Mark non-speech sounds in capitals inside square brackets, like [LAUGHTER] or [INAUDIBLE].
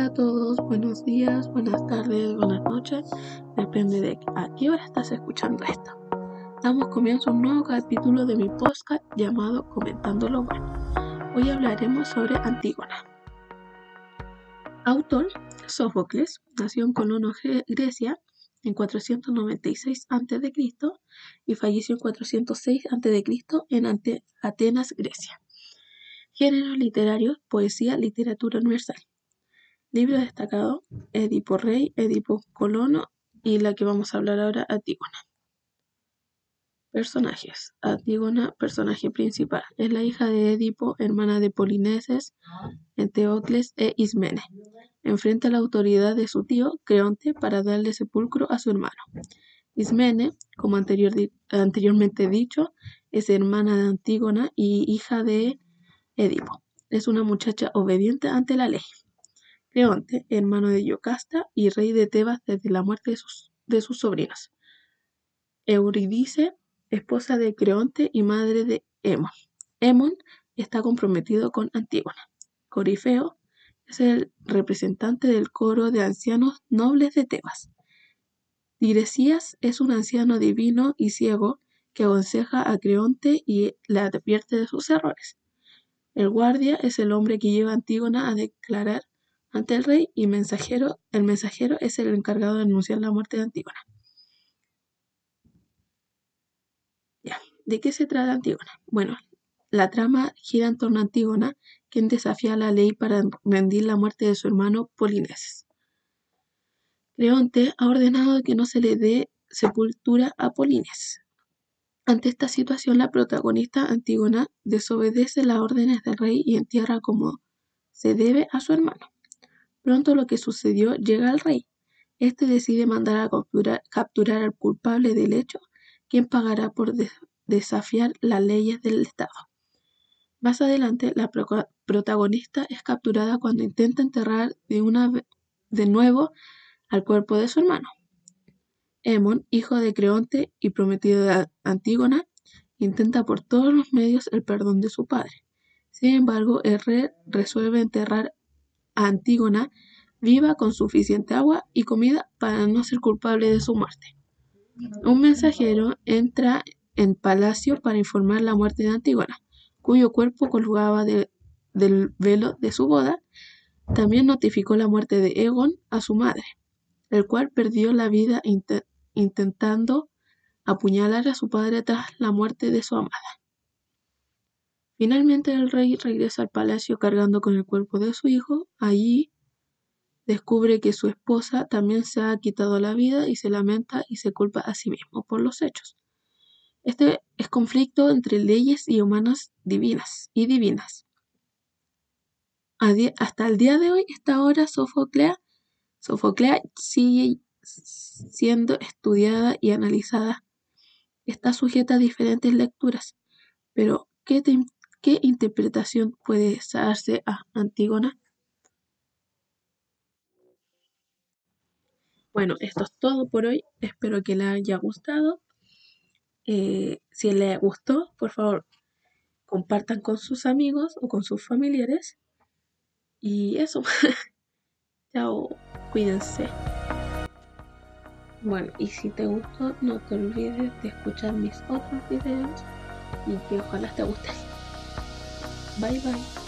Hola a todos, buenos días, buenas tardes, buenas noches, depende de a qué hora estás escuchando esto. Damos comienzo a un nuevo capítulo de mi podcast llamado Comentando lo bueno. Hoy hablaremos sobre Antígona. Autor Sófocles nació en Colono, Grecia, en 496 a.C. y falleció en 406 a.C. en Atenas, Grecia. Género literario, poesía, literatura universal. Libro destacado, Edipo Rey, Edipo Colono y la que vamos a hablar ahora, Antígona. Personajes. Antígona, personaje principal. Es la hija de Edipo, hermana de Polineses, Enteocles e Ismene. Enfrenta la autoridad de su tío, Creonte, para darle sepulcro a su hermano. Ismene, como anteriormente dicho, es hermana de Antígona y hija de Edipo. Es una muchacha obediente ante la ley. Creonte, hermano de Yocasta y rey de Tebas desde la muerte de sus, sobrinos. Eurídice, esposa de Creonte y madre de Hemón. Hemón está comprometido con Antígona. Corifeo es el representante del coro de ancianos nobles de Tebas. Tiresias es un anciano divino y ciego que aconseja a Creonte y le advierte de sus errores. El guardia es el hombre que lleva a Antígona a declarar ante el rey y mensajero, el mensajero es el encargado de anunciar la muerte de Antígona. ¿de qué se trata Antígona? Bueno, la trama gira en torno a Antígona, quien desafía la ley para rendir la muerte de su hermano Polineses. Creonte ha ordenado que no se le dé sepultura a Polines. Ante esta situación, la protagonista Antígona desobedece las órdenes del rey y entierra como se debe a su hermano. Pronto lo que sucedió llega al rey. Este decide mandar a capturar, al culpable del hecho, quien pagará por desafiar las leyes del Estado. Más adelante, la protagonista es capturada cuando intenta enterrar de, nuevo al cuerpo de su hermano. Hemón, hijo de Creonte y prometido de Antígona, intenta por todos los medios el perdón de su padre. Sin embargo, el rey resuelve enterrar Antígona viva con suficiente agua y comida para no ser culpable de su muerte. Un mensajero entra en palacio para informar la muerte de Antígona, cuyo cuerpo colgaba del velo de su boda. También notificó la muerte de Egon a su madre, el cual perdió la vida intentando apuñalar a su padre tras la muerte de su amada. Finalmente el rey regresa al palacio cargando con el cuerpo de su hijo. Allí descubre que su esposa también se ha quitado la vida y se lamenta y se culpa a sí mismo por los hechos. Este es conflicto entre leyes y humanas divinas y divinas. Hasta el día de hoy, esta obra Sofoclea, Sofoclea sigue siendo estudiada y analizada. Está sujeta a diferentes lecturas, pero ¿qué ¿Qué interpretación puede darse a Antígona? Bueno, esto es todo por hoy. Espero que le haya gustado. Eh, si le gustó, por favor, compartan con sus amigos o con sus familiares. Y eso. [LAUGHS] Chao, cuídense. Bueno, y si te gustó, no te olvides de escuchar mis otros videos y que ojalá te gusten. Bye bye.